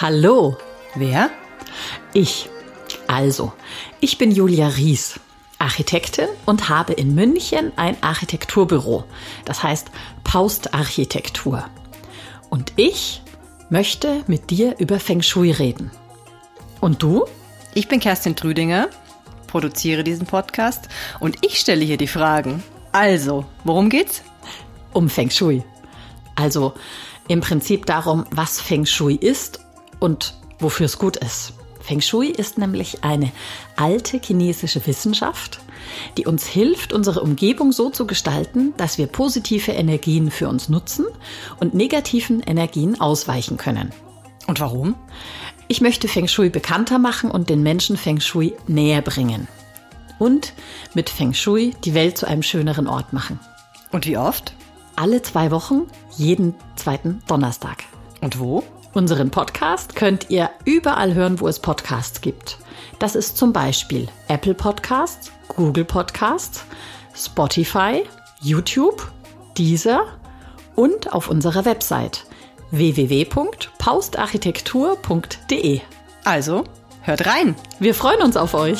Hallo. Wer? Ich. Also, ich bin Julia Ries, Architektin und habe in München ein Architekturbüro. Das heißt Paust Architektur. Und ich möchte mit dir über Feng Shui reden. Und du? Ich bin Kerstin Trüdinger, produziere diesen Podcast und ich stelle hier die Fragen. Also, worum geht's? Um Feng Shui. Also im Prinzip darum, was Feng Shui ist und wofür es gut ist. Feng Shui ist nämlich eine alte chinesische Wissenschaft, die uns hilft, unsere Umgebung so zu gestalten, dass wir positive Energien für uns nutzen und negativen Energien ausweichen können. Und warum? Ich möchte Feng Shui bekannter machen und den Menschen Feng Shui näher bringen. Und mit Feng Shui die Welt zu einem schöneren Ort machen. Und wie oft? Alle zwei Wochen, jeden zweiten Donnerstag. Und wo? Unseren Podcast könnt ihr überall hören, wo es Podcasts gibt. Das ist zum Beispiel Apple Podcasts, Google Podcasts, Spotify, YouTube, Deezer und auf unserer Website www.paustarchitektur.de. Also, hört rein. Wir freuen uns auf euch.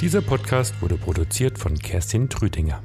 Dieser Podcast wurde produziert von Kerstin Trüdinger.